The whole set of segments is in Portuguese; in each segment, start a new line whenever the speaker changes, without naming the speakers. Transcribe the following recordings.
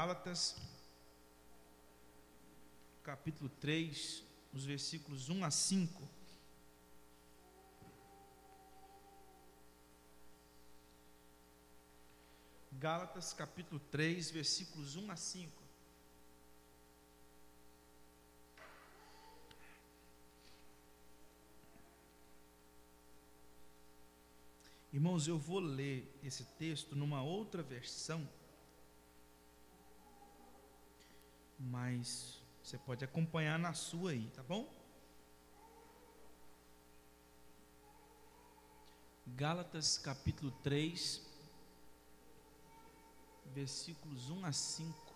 Gálatas, capítulo 3, os versículos 1 a 5. Gálatas, capítulo 3, versículos 1 a 5. Irmãos, eu vou ler esse texto numa outra versão, mas você pode acompanhar na sua aí, tá bom? Gálatas capítulo 3, versículos 1 a 5.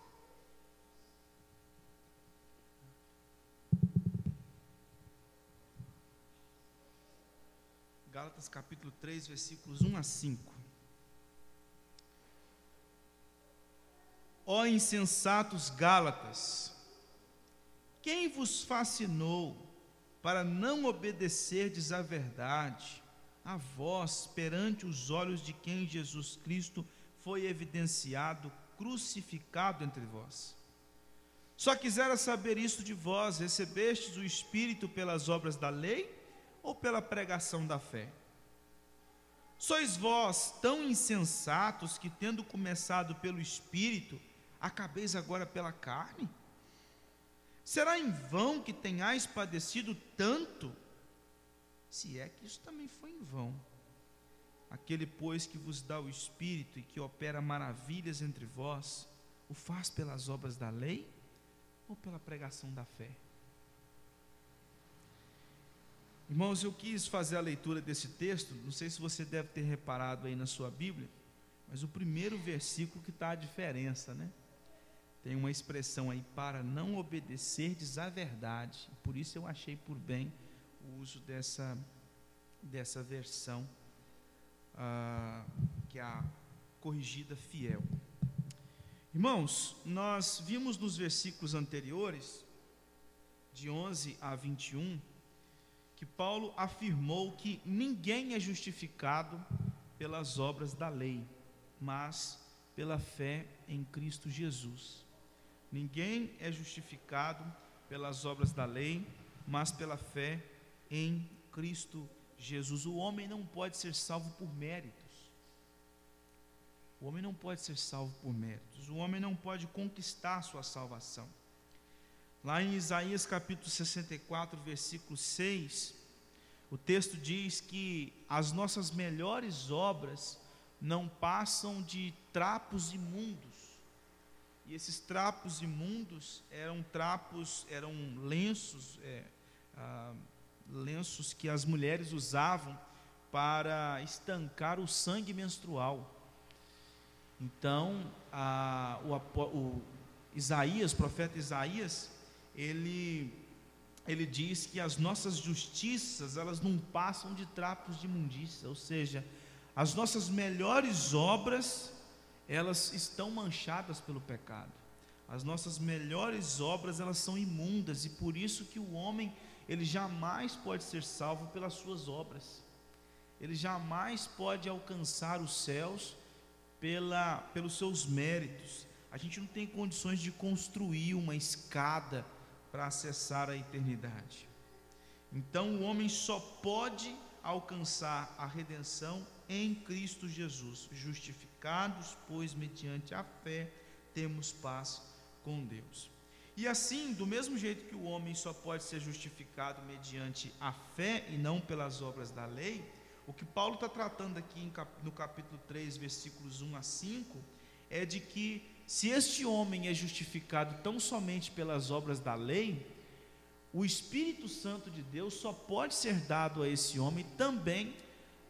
Gálatas capítulo 3, versículos 1 a 5. Ó insensatos Gálatas, quem vos fascinou para não obedecerdes à verdade, a vós, perante os olhos de quem Jesus Cristo foi evidenciado, crucificado entre vós? Só quisera saber isto de vós: recebestes o Espírito pelas obras da lei ou pela pregação da fé? Sois vós tão insensatos que, tendo começado pelo Espírito, acabeis agora pela carne? Será em vão que tenhais padecido tanto? Se é que isso também foi em vão. Aquele, pois, que vos dá o Espírito e que opera maravilhas entre vós, o faz pelas obras da lei ou pela pregação da fé? Irmãos, eu quis fazer a leitura desse texto, não sei se você deve ter reparado aí na sua Bíblia, mas o primeiro versículo que está a diferença, né? Tem uma expressão aí, para não obedecerdes à verdade. Por isso eu achei por bem o uso dessa, dessa versão, ah, que é a corrigida fiel. Irmãos, nós vimos nos versículos anteriores, de 11 a 21, que Paulo afirmou que ninguém é justificado pelas obras da lei, mas pela fé em Cristo Jesus. Ninguém é justificado pelas obras da lei, mas pela fé em Cristo Jesus. O homem não pode ser salvo por méritos. O homem não pode ser salvo por méritos. O homem não pode conquistar sua salvação. Lá em Isaías capítulo 64, versículo 6, o texto diz que as nossas melhores obras não passam de trapos imundos. E esses trapos imundos eram trapos, eram lenços, é, ah, lenços que as mulheres usavam para estancar o sangue menstrual. Então, a, o, o Isaías, profeta Isaías, ele, ele diz que as nossas justiças, elas não passam de trapos de imundícia, ou seja, as nossas melhores obras, elas estão manchadas pelo pecado. As nossas melhores obras, elas são imundas e por isso que o homem, ele jamais pode ser salvo pelas suas obras. Ele jamais pode alcançar os céus pela, pelos seus méritos. A gente não tem condições de construir uma escada para acessar a eternidade. Então o homem só pode alcançar a redenção em Cristo Jesus, justificados, pois mediante a fé temos paz com Deus. E assim, do mesmo jeito que o homem só pode ser justificado mediante a fé e não pelas obras da lei, o que Paulo está tratando aqui no capítulo 3, versículos 1 a 5, é de que se este homem é justificado tão somente pelas obras da lei, o Espírito Santo de Deus só pode ser dado a esse homem também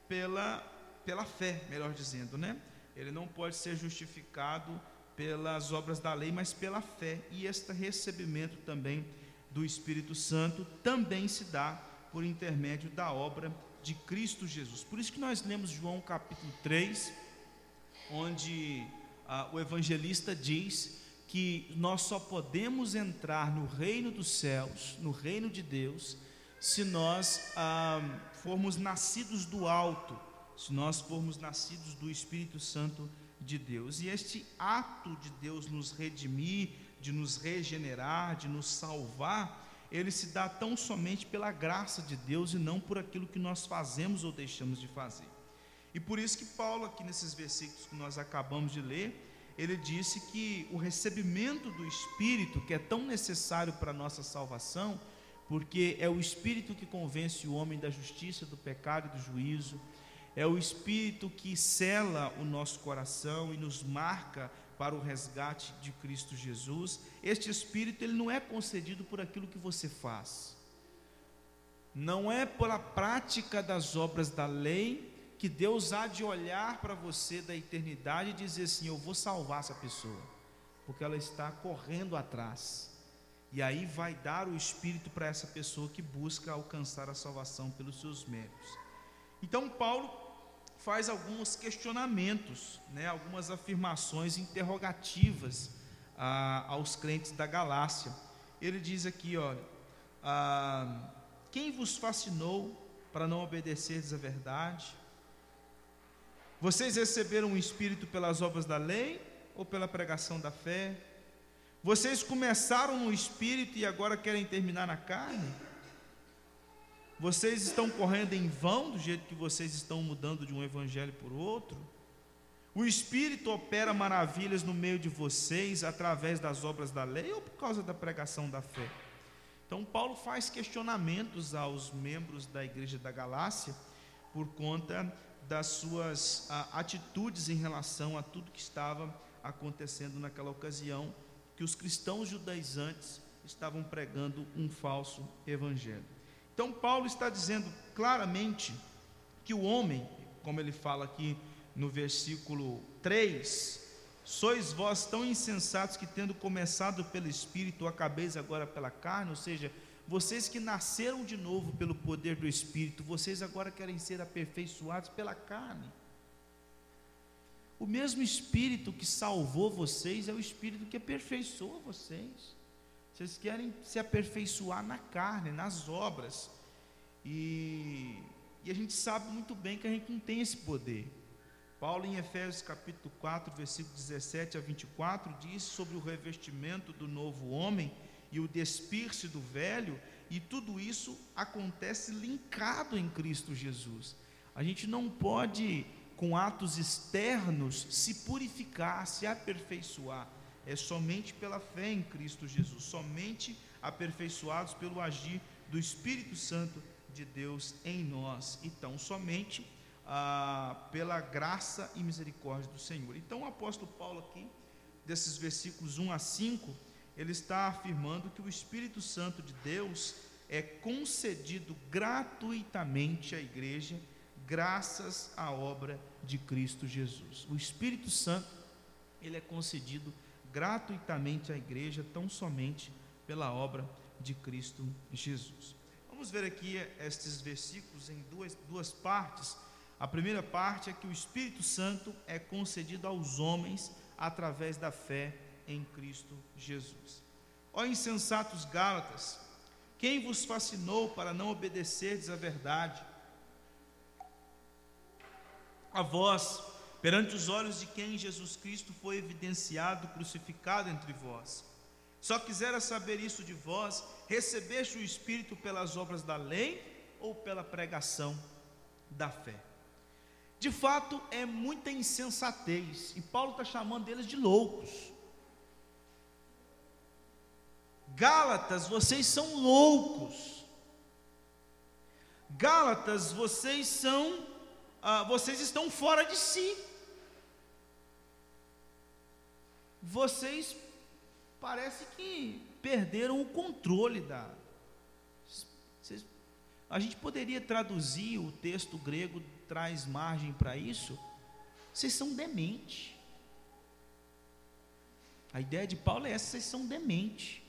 pela, pela fé, melhor dizendo, né? Ele não pode ser justificado pelas obras da lei, mas pela fé. E este recebimento também do Espírito Santo também se dá por intermédio da obra de Cristo Jesus. Por isso que nós lemos João capítulo 3, onde ah, o evangelista diz que nós só podemos entrar no reino dos céus, no reino de Deus, se nós ah, formos nascidos do alto, se nós formos nascidos do Espírito Santo de Deus. E este ato de Deus nos redimir, de nos regenerar, de nos salvar, ele se dá tão somente pela graça de Deus e não por aquilo que nós fazemos ou deixamos de fazer. E por isso que Paulo, aqui nesses versículos que nós acabamos de ler, ele disse que o recebimento do Espírito, que é tão necessário para a nossa salvação, porque é o Espírito que convence o homem da justiça, do pecado e do juízo, é o Espírito que cela o nosso coração e nos marca para o resgate de Cristo Jesus. Este Espírito ele não é concedido por aquilo que você faz, não é pela prática das obras da lei que Deus há de olhar para você da eternidade e dizer assim: Eu vou salvar essa pessoa, porque ela está correndo atrás. E aí vai dar o Espírito para essa pessoa que busca alcançar a salvação pelos seus méritos. Então, Paulo faz alguns questionamentos, né, algumas afirmações interrogativas ah, aos crentes da Galácia. Ele diz aqui: olha, ah, quem vos fascinou para não obedecerdes à verdade? Vocês receberam o Espírito pelas obras da lei ou pela pregação da fé? Vocês começaram no espírito e agora querem terminar na carne? Vocês estão correndo em vão do jeito que vocês estão mudando de um evangelho por outro? O espírito opera maravilhas no meio de vocês através das obras da lei ou por causa da pregação da fé? Então, Paulo faz questionamentos aos membros da igreja da Galácia por conta das suas a, atitudes em relação a tudo que estava acontecendo naquela ocasião que os cristãos judaizantes estavam pregando um falso evangelho. Então, Paulo está dizendo claramente que o homem, como ele fala aqui no versículo 3, sois vós tão insensatos que, tendo começado pelo Espírito, acabeis agora pela carne, ou seja, vocês que nasceram de novo pelo poder do Espírito, vocês agora querem ser aperfeiçoados pela carne. O mesmo Espírito que salvou vocês é o Espírito que aperfeiçoa vocês. Vocês querem se aperfeiçoar na carne, nas obras. E, e a gente sabe muito bem que a gente não tem esse poder. Paulo, em Efésios capítulo 4, versículo 17 a 24, diz sobre o revestimento do novo homem e o despir-se do velho, e tudo isso acontece linkado em Cristo Jesus. A gente não pode com atos externos, se purificar, se aperfeiçoar. É somente pela fé em Cristo Jesus, somente aperfeiçoados pelo agir do Espírito Santo de Deus em nós. Então, somente ah, pela graça e misericórdia do Senhor. Então, o apóstolo Paulo, aqui, desses versículos 1 a 5, ele está afirmando que o Espírito Santo de Deus é concedido gratuitamente à igreja graças à obra de Cristo Jesus. O Espírito Santo, ele é concedido gratuitamente à igreja, tão somente pela obra de Cristo Jesus. Vamos ver aqui estes versículos em duas, duas partes. A primeira parte é que o Espírito Santo é concedido aos homens através da fé em Cristo Jesus. Ó insensatos Gálatas, quem vos fascinou para não obedecerdes à verdade? a vós, perante os olhos de quem Jesus Cristo foi evidenciado, crucificado entre vós. Só quisera saber isso de vós: recebeste o Espírito pelas obras da lei ou pela pregação da fé? De fato, é muita insensatez, e Paulo está chamando eles de loucos. Gálatas, vocês são loucos. Gálatas, vocês são ah, vocês estão fora de si. Vocês parece que perderam o controle da. Vocês, a gente poderia traduzir o texto grego traz margem para isso. Vocês são dementes. A ideia de Paulo é essa: vocês são dementes.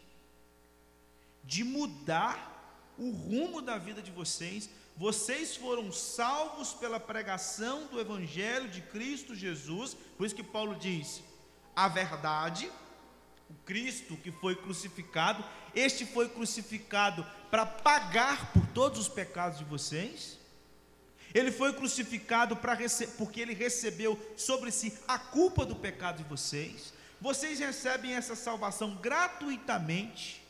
De mudar o rumo da vida de vocês, vocês foram salvos pela pregação do Evangelho de Cristo Jesus, por isso que Paulo diz: a verdade, o Cristo que foi crucificado, este foi crucificado para pagar por todos os pecados de vocês, Ele foi crucificado para porque ele recebeu sobre si a culpa do pecado de vocês. Vocês recebem essa salvação gratuitamente.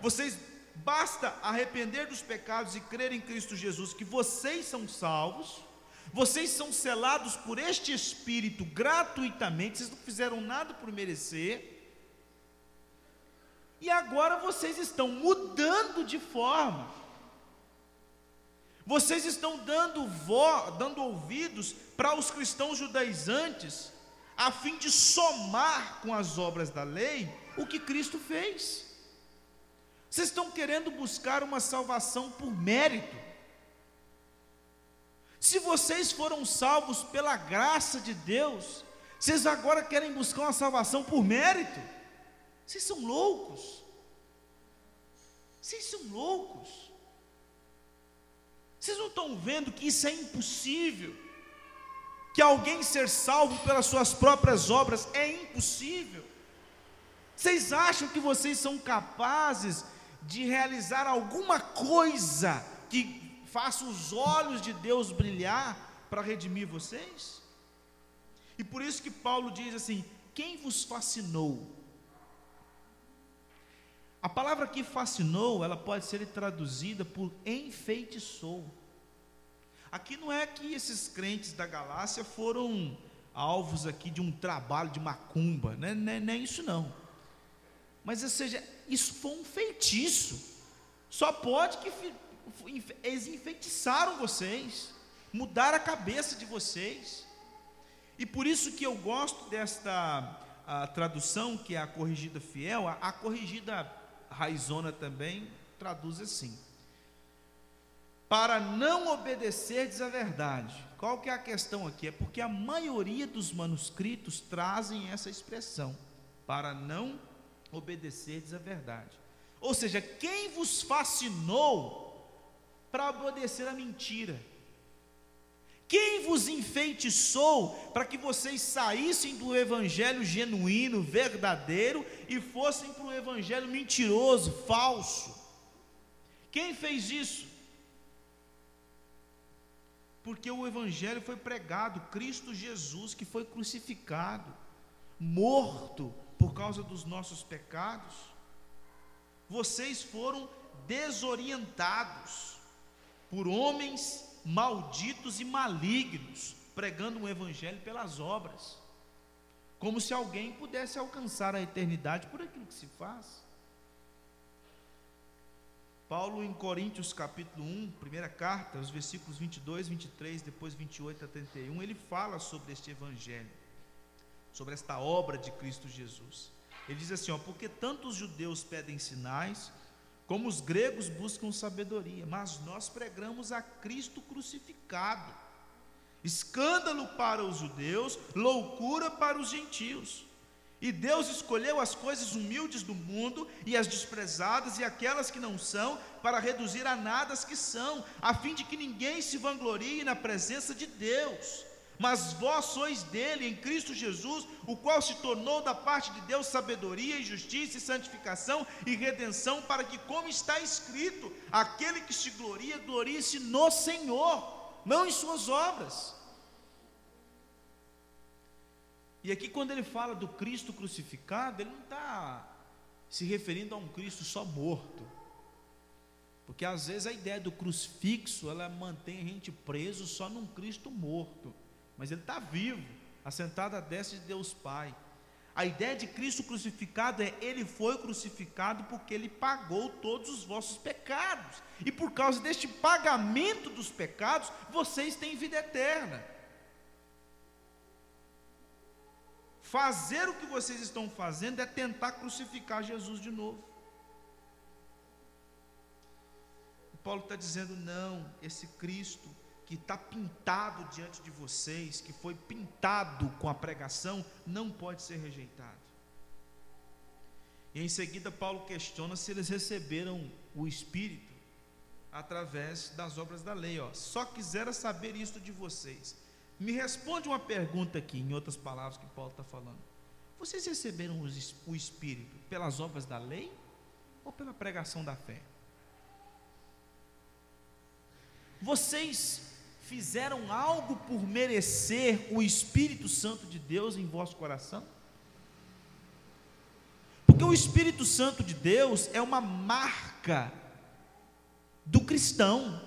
Vocês basta arrepender dos pecados e crer em Cristo Jesus que vocês são salvos. Vocês são selados por este Espírito gratuitamente, vocês não fizeram nada por merecer. E agora vocês estão mudando de forma. Vocês estão dando, vo, dando ouvidos para os cristãos judaizantes, a fim de somar com as obras da lei o que Cristo fez. Vocês estão querendo buscar uma salvação por mérito. Se vocês foram salvos pela graça de Deus, vocês agora querem buscar uma salvação por mérito? Vocês são loucos. Vocês são loucos. Vocês não estão vendo que isso é impossível? Que alguém ser salvo pelas suas próprias obras é impossível? Vocês acham que vocês são capazes de realizar alguma coisa que faça os olhos de Deus brilhar para redimir vocês? E por isso que Paulo diz assim: quem vos fascinou? A palavra que fascinou, ela pode ser traduzida por enfeitiçou. Aqui não é que esses crentes da Galácia foram alvos aqui de um trabalho de macumba, né? não, é, não é isso não. Mas ou seja, isso foi um feitiço. Só pode que eles enfeitiçaram vocês, mudaram a cabeça de vocês. E por isso que eu gosto desta tradução, que é a corrigida fiel, a, a corrigida raizona também traduz assim: para não obedecerdes a verdade. Qual que é a questão aqui? É porque a maioria dos manuscritos trazem essa expressão, para não obedecerdes a verdade. Ou seja, quem vos fascinou para obedecer a mentira? Quem vos enfeitiçou para que vocês saíssem do evangelho genuíno, verdadeiro e fossem para o evangelho mentiroso, falso? Quem fez isso? Porque o evangelho foi pregado, Cristo Jesus que foi crucificado, morto por causa dos nossos pecados. Vocês foram desorientados por homens malditos e malignos, pregando um evangelho pelas obras, como se alguém pudesse alcançar a eternidade por aquilo que se faz. Paulo em Coríntios capítulo 1, primeira carta, os versículos 22, 23, depois 28 a 31, ele fala sobre este evangelho, sobre esta obra de Cristo Jesus. Ele diz assim, ó, porque tantos judeus pedem sinais, como os gregos buscam sabedoria, mas nós pregamos a Cristo crucificado. Escândalo para os judeus, loucura para os gentios. E Deus escolheu as coisas humildes do mundo e as desprezadas e aquelas que não são, para reduzir a nada as que são, a fim de que ninguém se vanglorie na presença de Deus mas vós sois dele em Cristo Jesus, o qual se tornou da parte de Deus sabedoria e justiça e santificação e redenção, para que, como está escrito, aquele que se gloria, glorie-se no Senhor, não em suas obras. E aqui, quando ele fala do Cristo crucificado, ele não está se referindo a um Cristo só morto. Porque às vezes a ideia do crucifixo, ela mantém a gente preso só num Cristo morto mas ele está vivo, assentado à destra de Deus Pai. A ideia de Cristo crucificado é ele foi crucificado porque ele pagou todos os vossos pecados. E por causa deste pagamento dos pecados, vocês têm vida eterna. Fazer o que vocês estão fazendo é tentar crucificar Jesus de novo. Paulo está dizendo: não, esse Cristo que está pintado diante de vocês, que foi pintado com a pregação, não pode ser rejeitado. E em seguida, Paulo questiona se eles receberam o Espírito através das obras da lei. Ó. Só quisera saber isto de vocês. Me responde uma pergunta aqui, em outras palavras que Paulo está falando. Vocês receberam o Espírito pelas obras da lei ou pela pregação da fé? Vocês fizeram algo por merecer o Espírito Santo de Deus em vosso coração? Porque o Espírito Santo de Deus é uma marca do cristão,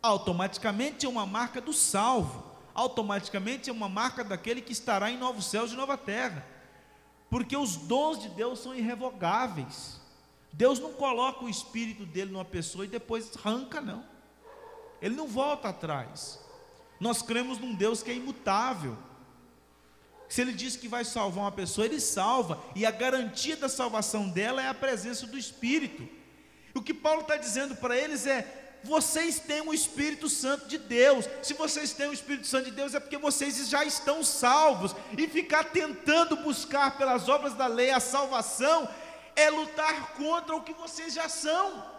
automaticamente é uma marca do salvo, automaticamente é uma marca daquele que estará em novos céus e nova terra, porque os dons de Deus são irrevogáveis. Deus não coloca o Espírito dele numa pessoa e depois arranca, não. Ele não volta atrás. Nós cremos num Deus que é imutável. Se ele diz que vai salvar uma pessoa, ele salva, e a garantia da salvação dela é a presença do Espírito. O que Paulo está dizendo para eles é: vocês têm o Espírito Santo de Deus. Se vocês têm o Espírito Santo de Deus, é porque vocês já estão salvos. E ficar tentando buscar pelas obras da lei a salvação é lutar contra o que vocês já são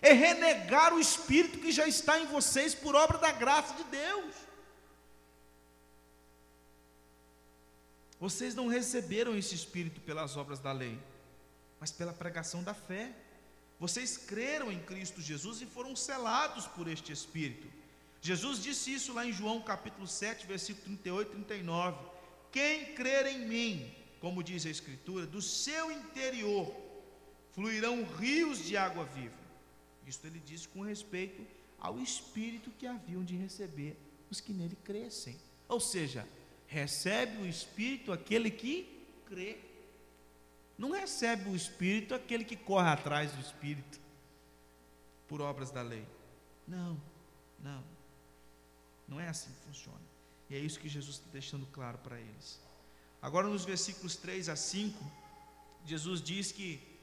é renegar o Espírito que já está em vocês por obra da graça de Deus. Vocês não receberam esse Espírito pelas obras da lei, mas pela pregação da fé. Vocês creram em Cristo Jesus e foram selados por este Espírito. Jesus disse isso lá em João capítulo 7, versículo 38 e 39. Quem crer em mim, como diz a Escritura, do seu interior fluirão rios de água viva. Isto ele disse com respeito ao Espírito que haviam de receber os que nele crescem. Ou seja, recebe o Espírito aquele que crê. Não recebe o Espírito aquele que corre atrás do Espírito por obras da lei. Não, não. Não é assim que funciona. E é isso que Jesus está deixando claro para eles. Agora, nos versículos 3 a 5, Jesus diz que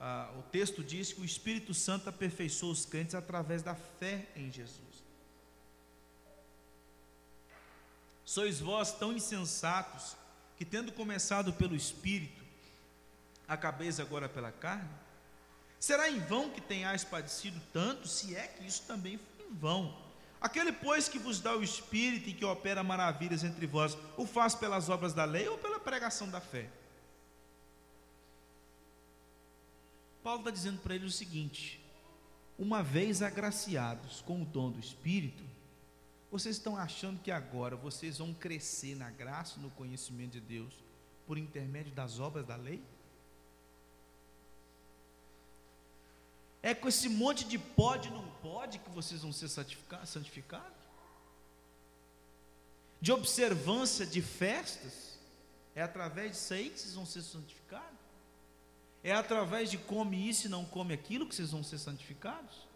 ah, o texto diz que o Espírito Santo aperfeiçoou os crentes através da fé em Jesus. Sois vós tão insensatos que, tendo começado pelo Espírito, acabeis agora pela carne? Será em vão que tenhais padecido tanto, se é que isso também foi em vão? Aquele, pois, que vos dá o Espírito e que opera maravilhas entre vós, o faz pelas obras da lei ou pela pregação da fé? Paulo está dizendo para ele o seguinte: uma vez agraciados com o dom do Espírito, vocês estão achando que agora vocês vão crescer na graça no conhecimento de Deus por intermédio das obras da lei? É com esse monte de pode e não pode que vocês vão ser santificados? De observância de festas? É através disso aí que vocês vão ser santificados? É através de come isso e não come aquilo que vocês vão ser santificados?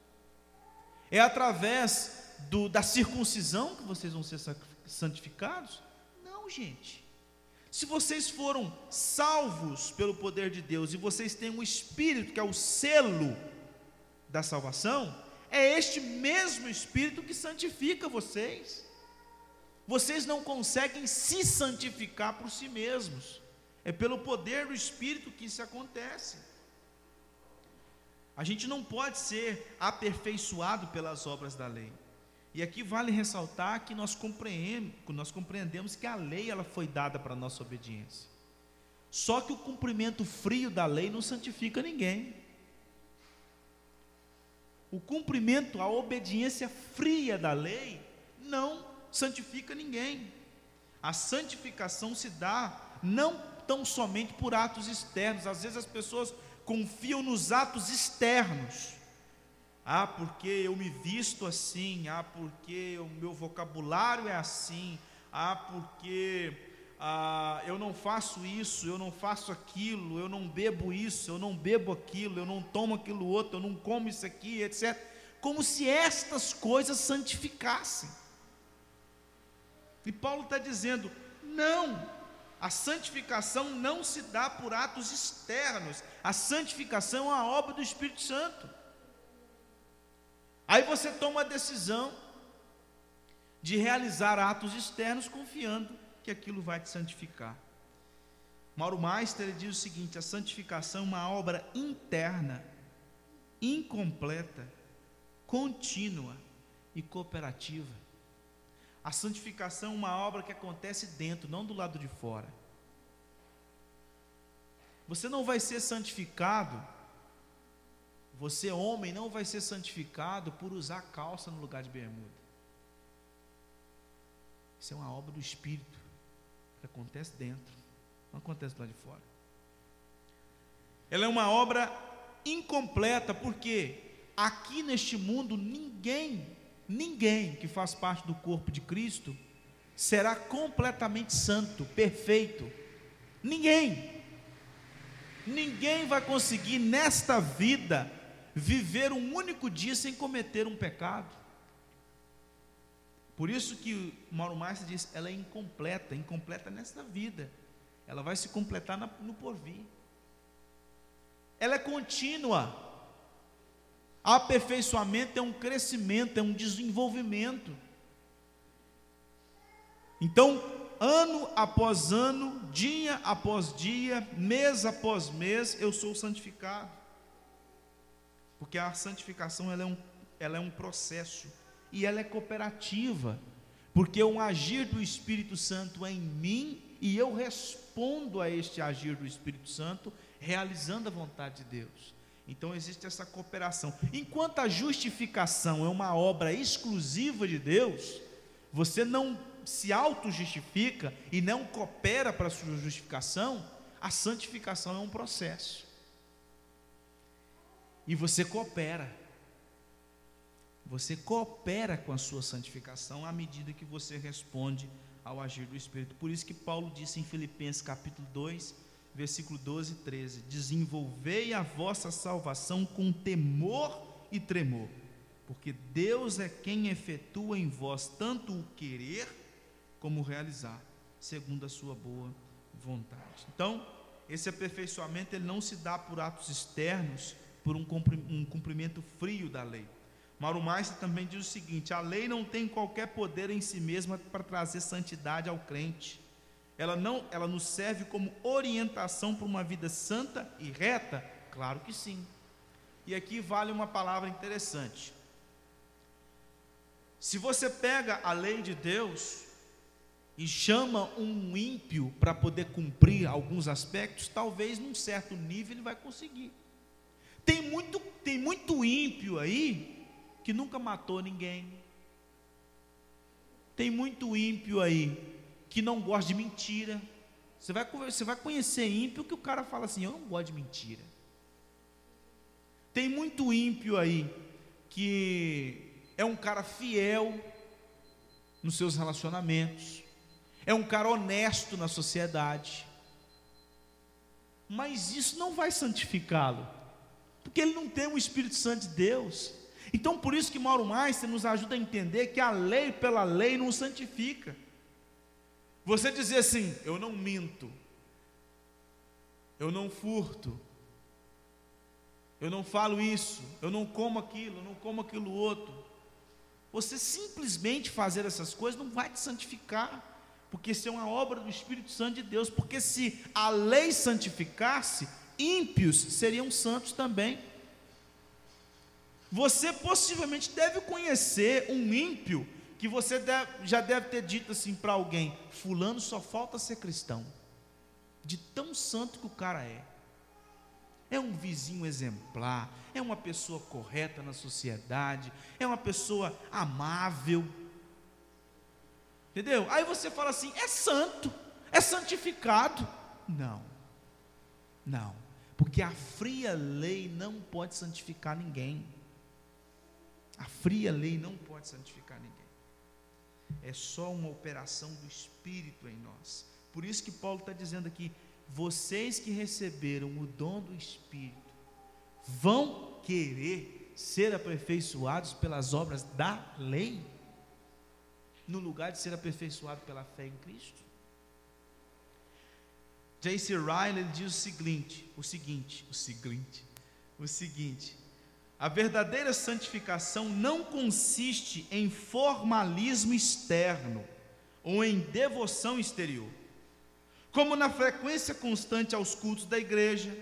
É através do, da circuncisão que vocês vão ser santificados? Não, gente. Se vocês foram salvos pelo poder de Deus e vocês têm um Espírito que é o selo da salvação, é este mesmo Espírito que santifica vocês. Vocês não conseguem se santificar por si mesmos. É pelo poder do Espírito que isso acontece. A gente não pode ser aperfeiçoado pelas obras da lei. E aqui vale ressaltar que nós compreendemos, nós compreendemos que a lei ela foi dada para a nossa obediência. Só que o cumprimento frio da lei não santifica ninguém. O cumprimento, a obediência fria da lei não santifica ninguém. A santificação se dá não tão somente por atos externos. Às vezes as pessoas confiam nos atos externos. Ah, porque eu me visto assim. Ah, porque o meu vocabulário é assim. Ah, porque ah, eu não faço isso, eu não faço aquilo, eu não bebo isso, eu não bebo aquilo, eu não tomo aquilo outro, eu não como isso aqui, etc. Como se estas coisas santificassem. E Paulo está dizendo: não, a santificação não se dá por atos externos, a santificação é uma obra do Espírito Santo. Aí você toma a decisão de realizar atos externos confiando que aquilo vai te santificar. Mauro Meister diz o seguinte: a santificação é uma obra interna, incompleta, contínua e cooperativa. A santificação é uma obra que acontece dentro, não do lado de fora. Você não vai ser santificado, você, homem, não vai ser santificado por usar calça no lugar de bermuda. Isso é uma obra do Espírito, que acontece dentro, não acontece lá de fora. Ela é uma obra incompleta, porque aqui neste mundo ninguém, ninguém que faz parte do corpo de Cristo será completamente santo, perfeito. Ninguém. Ninguém vai conseguir nesta vida viver um único dia sem cometer um pecado. Por isso que Mauro Márcio diz, ela é incompleta, incompleta nesta vida. Ela vai se completar no porvir. Ela é contínua. Aperfeiçoamento é um crescimento, é um desenvolvimento. Então, ano após ano, dia após dia, mês após mês, eu sou santificado. Porque a santificação ela é, um, ela é um processo e ela é cooperativa, porque é um agir do Espírito Santo em mim e eu respondo a este agir do Espírito Santo, realizando a vontade de Deus. Então existe essa cooperação. Enquanto a justificação é uma obra exclusiva de Deus, você não se auto-justifica e não coopera para a sua justificação, a santificação é um processo. E você coopera. Você coopera com a sua santificação à medida que você responde ao agir do Espírito. Por isso que Paulo disse em Filipenses capítulo 2, versículo 12 e 13: Desenvolvei a vossa salvação com temor e tremor, porque Deus é quem efetua em vós tanto o querer como realizar, segundo a sua boa vontade. Então, esse aperfeiçoamento ele não se dá por atos externos, por um cumprimento frio da lei. Mauro Meister também diz o seguinte: a lei não tem qualquer poder em si mesma para trazer santidade ao crente. Ela não, ela nos serve como orientação para uma vida santa e reta? Claro que sim. E aqui vale uma palavra interessante. Se você pega a lei de Deus e chama um ímpio para poder cumprir alguns aspectos, talvez num certo nível ele vai conseguir. Tem muito, tem muito ímpio aí que nunca matou ninguém. Tem muito ímpio aí que não gosta de mentira. Você vai, você vai conhecer ímpio que o cara fala assim: Eu não gosto de mentira. Tem muito ímpio aí que é um cara fiel nos seus relacionamentos, é um cara honesto na sociedade, mas isso não vai santificá-lo, porque ele não tem o Espírito Santo de Deus. Então, por isso que Mauro Meister nos ajuda a entender que a lei pela lei não santifica. Você dizer assim: eu não minto, eu não furto, eu não falo isso, eu não como aquilo, eu não como aquilo outro. Você simplesmente fazer essas coisas não vai te santificar, porque isso é uma obra do Espírito Santo de Deus. Porque se a lei santificasse, ímpios seriam santos também. Você possivelmente deve conhecer um ímpio que você deve, já deve ter dito assim para alguém: Fulano só falta ser cristão, de tão santo que o cara é. É um vizinho exemplar, é uma pessoa correta na sociedade, é uma pessoa amável. Entendeu? Aí você fala assim: é santo, é santificado. Não, não, porque a fria lei não pode santificar ninguém. A fria lei não pode santificar ninguém é só uma operação do Espírito em nós. Por isso que Paulo está dizendo aqui: vocês que receberam o dom do Espírito vão querer ser aperfeiçoados pelas obras da lei, no lugar de ser aperfeiçoado pela fé em Cristo. J.C. Ryle diz o seguinte, o seguinte, o seguinte, o seguinte: a verdadeira santificação não consiste em formalismo externo ou em devoção exterior, como na frequência constante aos cultos da igreja,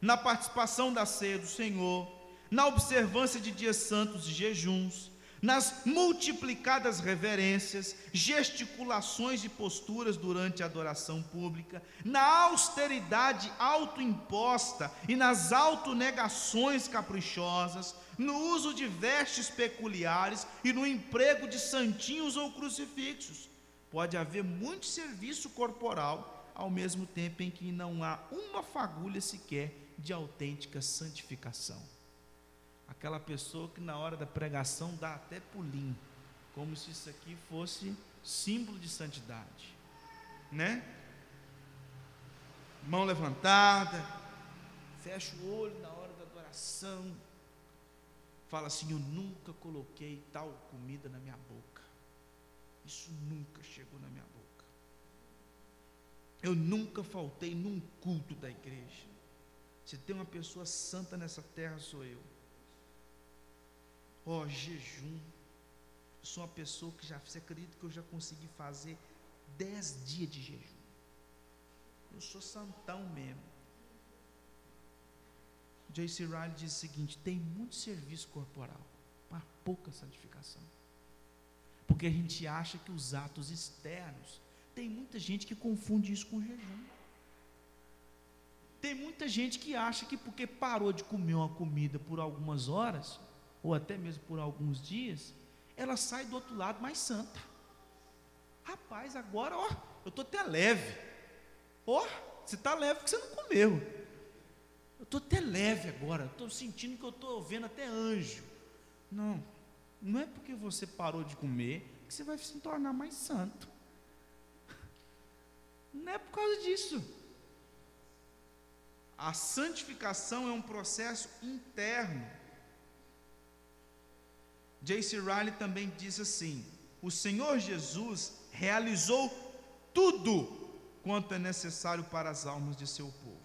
na participação da ceia do Senhor, na observância de dias santos e jejuns, nas multiplicadas reverências, gesticulações e posturas durante a adoração pública, na austeridade autoimposta e nas autonegações caprichosas, no uso de vestes peculiares e no emprego de santinhos ou crucifixos, pode haver muito serviço corporal, ao mesmo tempo em que não há uma fagulha sequer de autêntica santificação. Aquela pessoa que na hora da pregação dá até pulinho, como se isso aqui fosse símbolo de santidade, né? Mão levantada, fecha o olho na hora da adoração, fala assim: Eu nunca coloquei tal comida na minha boca. Isso nunca chegou na minha boca. Eu nunca faltei num culto da igreja. Se tem uma pessoa santa nessa terra, sou eu. Ó, oh, jejum. Eu sou uma pessoa que já, você acredita que eu já consegui fazer dez dias de jejum. Eu sou santão mesmo. J.C. Riley diz o seguinte: tem muito serviço corporal, mas pouca santificação. Porque a gente acha que os atos externos, tem muita gente que confunde isso com jejum. Tem muita gente que acha que porque parou de comer uma comida por algumas horas, ou até mesmo por alguns dias, ela sai do outro lado mais santa. Rapaz, agora, ó, eu estou até leve. Ó, você está leve porque você não comeu. Eu estou até leve agora, estou sentindo que eu estou vendo até anjo. Não, não é porque você parou de comer que você vai se tornar mais santo. Não é por causa disso. A santificação é um processo interno. J.C. Riley também diz assim: o Senhor Jesus realizou tudo quanto é necessário para as almas de seu povo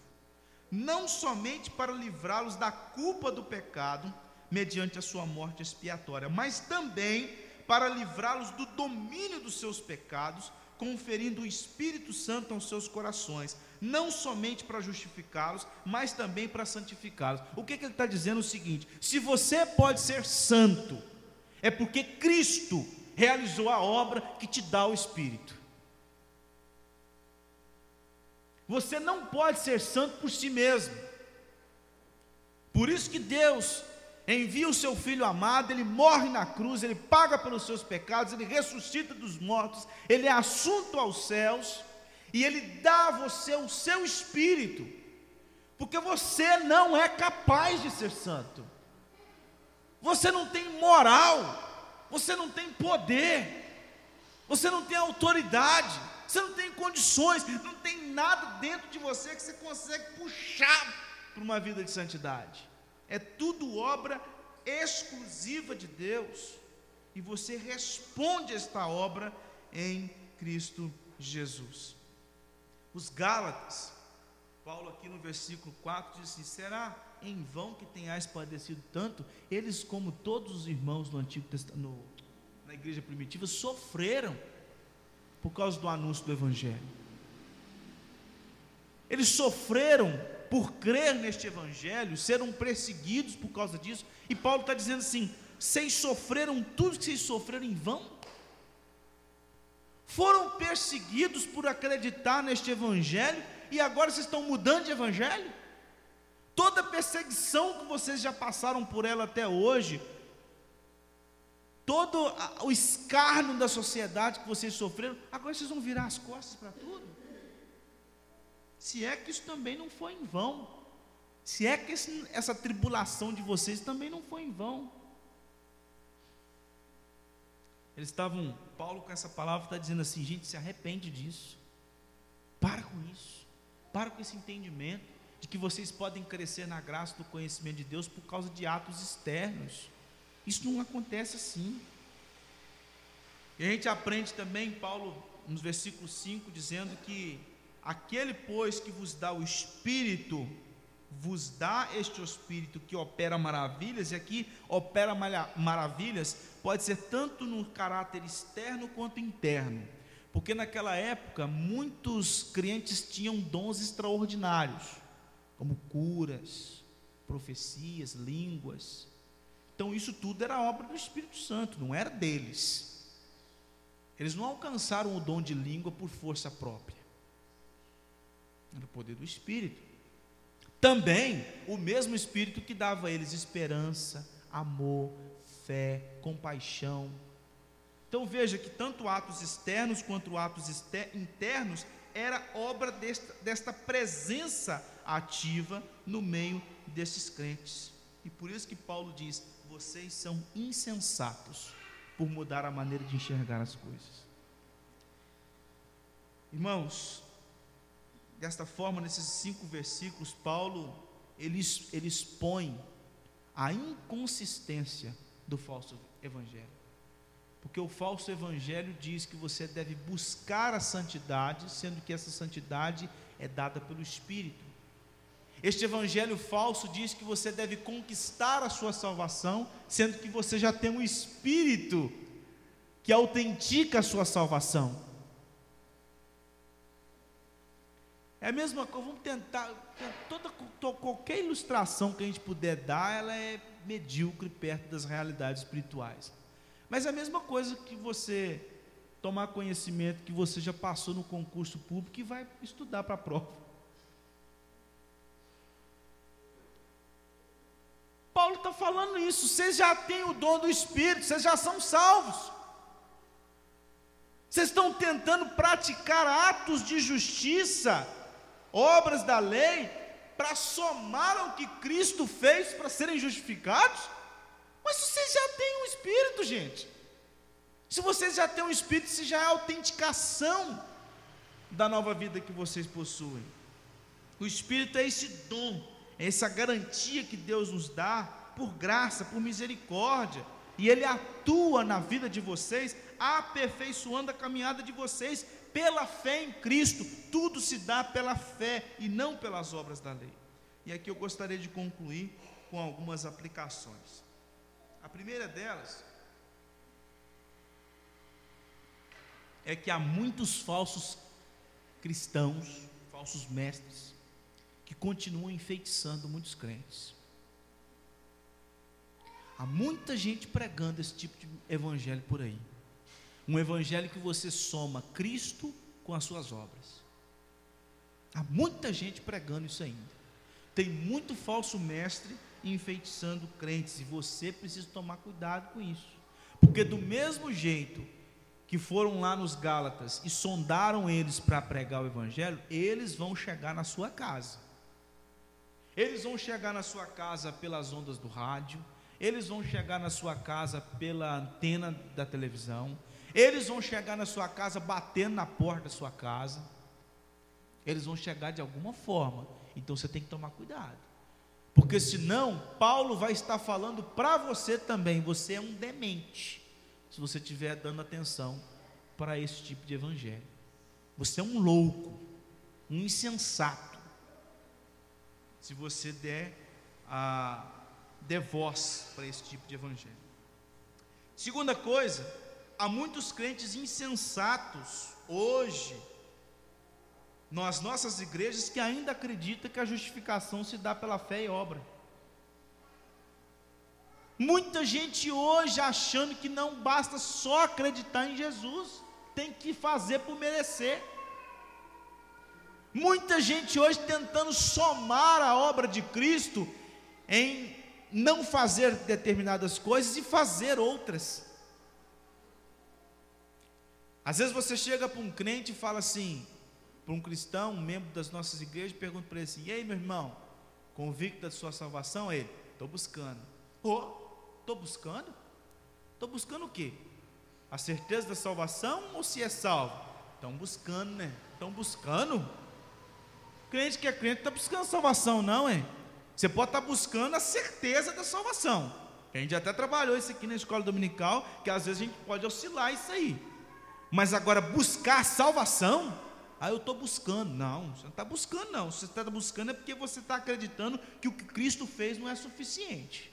não somente para livrá-los da culpa do pecado, mediante a sua morte expiatória, mas também para livrá-los do domínio dos seus pecados, conferindo o Espírito Santo aos seus corações, não somente para justificá-los, mas também para santificá-los. O que, que ele está dizendo? É o seguinte: se você pode ser santo, é porque Cristo realizou a obra que te dá o Espírito. Você não pode ser santo por si mesmo. Por isso que Deus envia o seu filho amado, ele morre na cruz, ele paga pelos seus pecados, ele ressuscita dos mortos, ele é assunto aos céus e ele dá a você o seu espírito, porque você não é capaz de ser santo. Você não tem moral, você não tem poder, você não tem autoridade você não tem condições, não tem nada dentro de você que você consegue puxar para uma vida de santidade. É tudo obra exclusiva de Deus. E você responde esta obra em Cristo Jesus. Os Gálatas, Paulo aqui no versículo 4 diz assim: será em vão que tenhais padecido tanto? Eles, como todos os irmãos no Antigo Testamento, na igreja primitiva, sofreram por causa do anúncio do Evangelho. Eles sofreram por crer neste Evangelho, serão perseguidos por causa disso, e Paulo está dizendo assim: vocês sofreram tudo que vocês sofreram em vão? Foram perseguidos por acreditar neste Evangelho e agora vocês estão mudando de Evangelho? Toda perseguição que vocês já passaram por ela até hoje, todo o escárnio da sociedade que vocês sofreram, agora vocês vão virar as costas para tudo? Se é que isso também não foi em vão, se é que esse, essa tribulação de vocês também não foi em vão. Eles estavam, Paulo com essa palavra está dizendo assim, gente, se arrepende disso, para com isso, para com esse entendimento de que vocês podem crescer na graça do conhecimento de Deus por causa de atos externos. Isso não acontece assim. E a gente aprende também, Paulo, nos versículos 5, dizendo que aquele, pois, que vos dá o Espírito, vos dá este Espírito que opera maravilhas, e aqui opera maravilhas, pode ser tanto no caráter externo quanto interno. Porque naquela época muitos crentes tinham dons extraordinários, como curas, profecias, línguas. Então isso tudo era obra do Espírito Santo, não era deles. Eles não alcançaram o dom de língua por força própria. Era o poder do Espírito. Também o mesmo Espírito que dava a eles esperança, amor, fé, compaixão. Então veja que tanto atos externos quanto atos internos era obra desta, desta presença ativa no meio desses crentes. E por isso que Paulo diz: vocês são insensatos por mudar a maneira de enxergar as coisas. Irmãos, desta forma, nesses cinco versículos, Paulo ele, ele expõe a inconsistência do falso evangelho. Porque o falso evangelho diz que você deve buscar a santidade, sendo que essa santidade é dada pelo Espírito. Este evangelho falso diz que você deve conquistar a sua salvação, sendo que você já tem um Espírito que autentica a sua salvação. É a mesma coisa, vamos tentar, toda, qualquer ilustração que a gente puder dar, ela é medíocre perto das realidades espirituais. Mas é a mesma coisa que você tomar conhecimento que você já passou no concurso público e vai estudar para a prova. Paulo está falando isso, vocês já têm o dom do Espírito, vocês já são salvos. Vocês estão tentando praticar atos de justiça, obras da lei, para somar ao que Cristo fez para serem justificados? Mas vocês já têm um Espírito, gente. Se vocês já têm um Espírito, isso já é a autenticação da nova vida que vocês possuem. O Espírito é esse dom, é essa garantia que Deus nos dá por graça, por misericórdia, e Ele atua na vida de vocês, aperfeiçoando a caminhada de vocês pela fé em Cristo. Tudo se dá pela fé e não pelas obras da lei. E aqui eu gostaria de concluir com algumas aplicações. Primeira delas é que há muitos falsos cristãos, falsos mestres, que continuam enfeitiçando muitos crentes. Há muita gente pregando esse tipo de evangelho por aí. Um evangelho que você soma Cristo com as suas obras. Há muita gente pregando isso ainda. Tem muito falso mestre enfeitiçando crentes e você precisa tomar cuidado com isso. Porque do mesmo jeito que foram lá nos Gálatas e sondaram eles para pregar o evangelho, eles vão chegar na sua casa. Eles vão chegar na sua casa pelas ondas do rádio, eles vão chegar na sua casa pela antena da televisão, eles vão chegar na sua casa batendo na porta da sua casa. Eles vão chegar de alguma forma. Então você tem que tomar cuidado. Porque senão, Paulo vai estar falando para você também, você é um demente. Se você estiver dando atenção para esse tipo de evangelho. Você é um louco, um insensato. Se você der a der voz para esse tipo de evangelho. Segunda coisa, há muitos crentes insensatos hoje nas nossas igrejas que ainda acreditam que a justificação se dá pela fé e obra. Muita gente hoje achando que não basta só acreditar em Jesus, tem que fazer por merecer. Muita gente hoje tentando somar a obra de Cristo em não fazer determinadas coisas e fazer outras. Às vezes você chega para um crente e fala assim, para um cristão, um membro das nossas igrejas, pergunta para ele assim: E aí, meu irmão, convicto da sua salvação? Ele, estou buscando. Oh, estou buscando? Estou buscando o quê? A certeza da salvação ou se é salvo? Estão buscando, né? Estão buscando? Crente que é crente está buscando salvação, não, é? Você pode estar tá buscando a certeza da salvação. A gente até trabalhou isso aqui na escola dominical, que às vezes a gente pode oscilar isso aí. Mas agora buscar salvação, ah, eu estou buscando. Não, você não está buscando, não. Se você está buscando é porque você está acreditando que o que Cristo fez não é suficiente.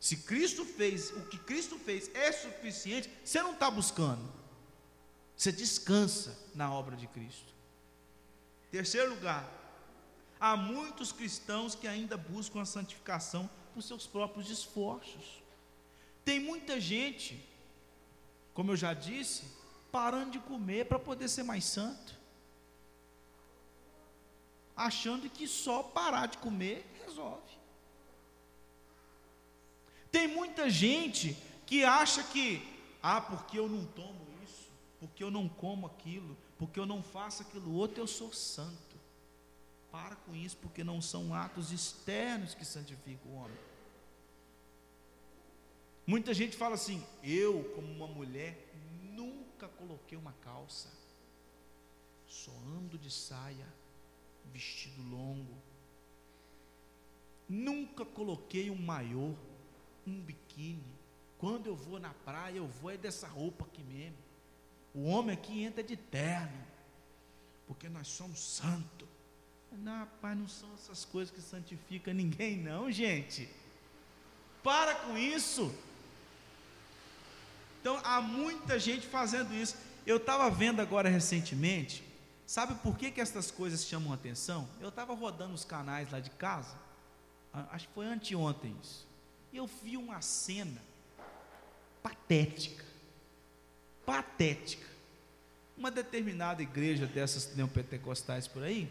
Se Cristo fez, o que Cristo fez é suficiente, você não está buscando. Você descansa na obra de Cristo. Terceiro lugar, há muitos cristãos que ainda buscam a santificação por seus próprios esforços. Tem muita gente como eu já disse, parando de comer para poder ser mais santo. Achando que só parar de comer resolve. Tem muita gente que acha que Ah, porque eu não tomo isso, porque eu não como aquilo, porque eu não faço aquilo outro, eu sou santo. Para com isso, porque não são atos externos que santificam o homem. Muita gente fala assim: eu, como uma mulher, nunca coloquei uma calça, só ando de saia, vestido longo, nunca coloquei um maiô, um biquíni, quando eu vou na praia, eu vou é dessa roupa aqui mesmo. O homem aqui entra de terno, porque nós somos santos. Não, rapaz, não são essas coisas que santificam ninguém, não, gente. Para com isso. Então, há muita gente fazendo isso. Eu estava vendo agora recentemente, sabe por que, que essas coisas chamam atenção? Eu estava rodando os canais lá de casa, acho que foi anteontem isso, e eu vi uma cena patética. Patética. Uma determinada igreja dessas neopentecostais por aí,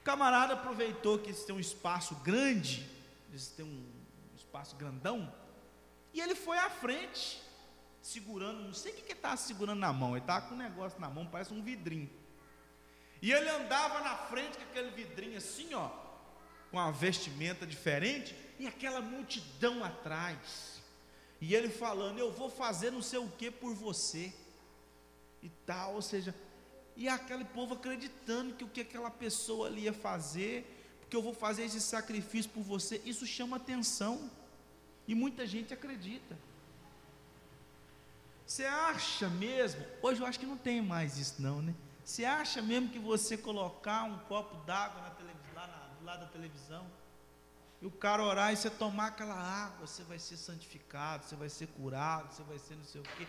o camarada aproveitou que eles têm um espaço grande, eles têm um espaço grandão, e ele foi à frente, segurando, não sei o que ele estava segurando na mão, ele estava com um negócio na mão, parece um vidrinho. E ele andava na frente com aquele vidrinho assim, ó, com a vestimenta diferente, e aquela multidão atrás. E ele falando, eu vou fazer não sei o que por você. E tal, ou seja, e aquele povo acreditando que o que aquela pessoa ali ia fazer, porque eu vou fazer esse sacrifício por você, isso chama atenção. E muita gente acredita. Você acha mesmo? Hoje eu acho que não tem mais isso não, né? Você acha mesmo que você colocar um copo d'água lá na, do lado da televisão, e o cara orar e você tomar aquela água, você vai ser santificado, você vai ser curado, você vai ser não sei o quê.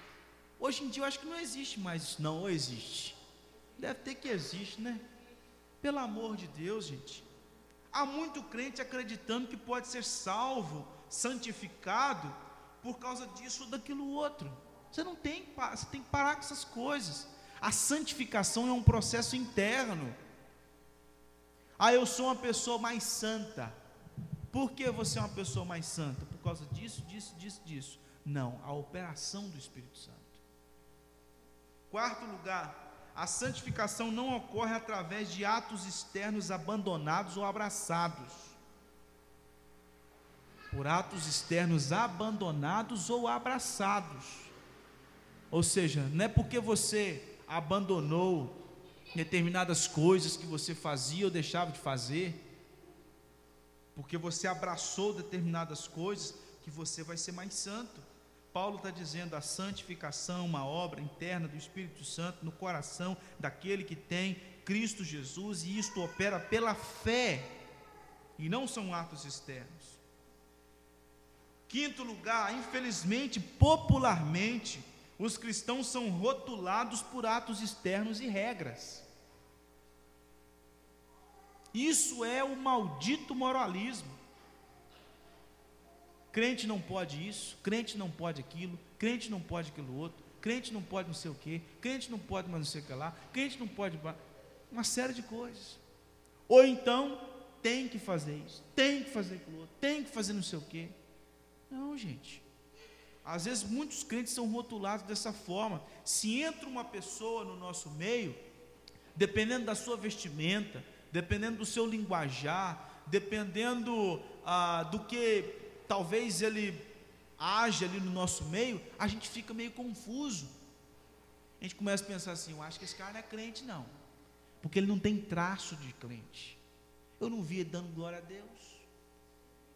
Hoje em dia eu acho que não existe mais isso, não, ou existe? Deve ter que existe, né? Pelo amor de Deus, gente. Há muito crente acreditando que pode ser salvo, santificado, por causa disso ou daquilo outro. Você não tem, você tem que parar com essas coisas. A santificação é um processo interno. Ah, eu sou uma pessoa mais santa. Por que você é uma pessoa mais santa? Por causa disso, disso, disso, disso. Não, a operação do Espírito Santo. Quarto lugar, a santificação não ocorre através de atos externos abandonados ou abraçados. Por atos externos abandonados ou abraçados. Ou seja, não é porque você abandonou determinadas coisas que você fazia ou deixava de fazer, porque você abraçou determinadas coisas, que você vai ser mais santo. Paulo está dizendo a santificação, uma obra interna do Espírito Santo no coração daquele que tem Cristo Jesus, e isto opera pela fé, e não são atos externos. Quinto lugar, infelizmente, popularmente, os cristãos são rotulados por atos externos e regras. Isso é o maldito moralismo. Crente não pode isso, crente não pode aquilo, crente não pode aquilo outro, crente não pode não sei o que, crente não pode mais não sei o que lá, crente não pode uma série de coisas. Ou então tem que fazer isso, tem que fazer aquilo outro, tem que fazer não sei o que. Não, gente. Às vezes muitos crentes são rotulados dessa forma. Se entra uma pessoa no nosso meio, dependendo da sua vestimenta, dependendo do seu linguajar, dependendo ah, do que talvez ele age ali no nosso meio, a gente fica meio confuso. A gente começa a pensar assim: eu acho que esse cara não é crente, não, porque ele não tem traço de crente. Eu não vi ele dando glória a Deus,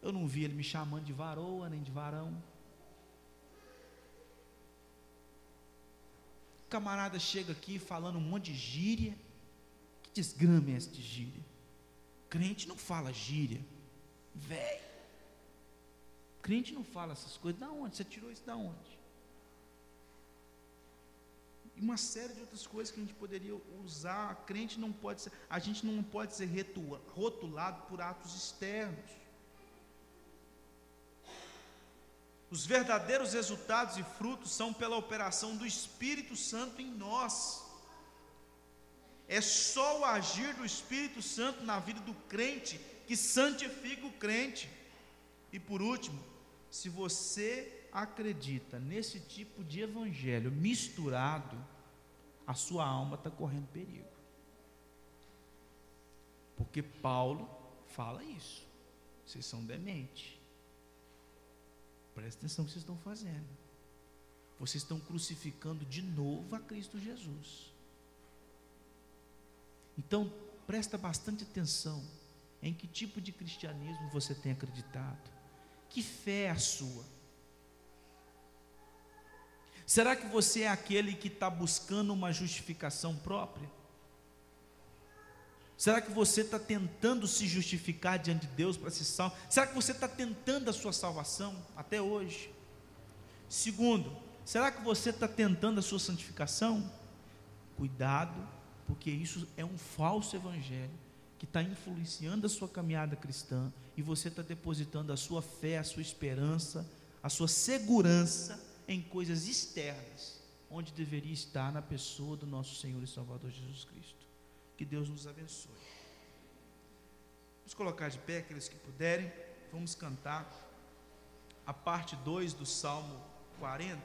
eu não vi ele me chamando de varoa nem de varão. Camarada chega aqui falando um monte de gíria que desgrama é esse de gíria? Crente não fala gíria. Velho. Crente não fala essas coisas. Da onde? Você tirou isso da onde? E uma série de outras coisas que a gente poderia usar. A crente não pode ser, a gente não pode ser rotulado por atos externos. Os verdadeiros resultados e frutos são pela operação do Espírito Santo em nós. É só o agir do Espírito Santo na vida do crente que santifica o crente. E por último, se você acredita nesse tipo de evangelho misturado, a sua alma está correndo perigo. Porque Paulo fala isso. Vocês são dementes. Presta atenção no que vocês estão fazendo. Vocês estão crucificando de novo a Cristo Jesus. Então, presta bastante atenção em que tipo de cristianismo você tem acreditado. Que fé é a sua? Será que você é aquele que está buscando uma justificação própria? Será que você está tentando se justificar diante de Deus para se salvar? Será que você está tentando a sua salvação até hoje? Segundo, será que você está tentando a sua santificação? Cuidado, porque isso é um falso evangelho que está influenciando a sua caminhada cristã e você está depositando a sua fé, a sua esperança, a sua segurança em coisas externas, onde deveria estar na pessoa do nosso Senhor e Salvador Jesus Cristo. Que Deus nos abençoe. Vamos colocar de pé aqueles que puderem, vamos cantar a parte 2 do Salmo 40.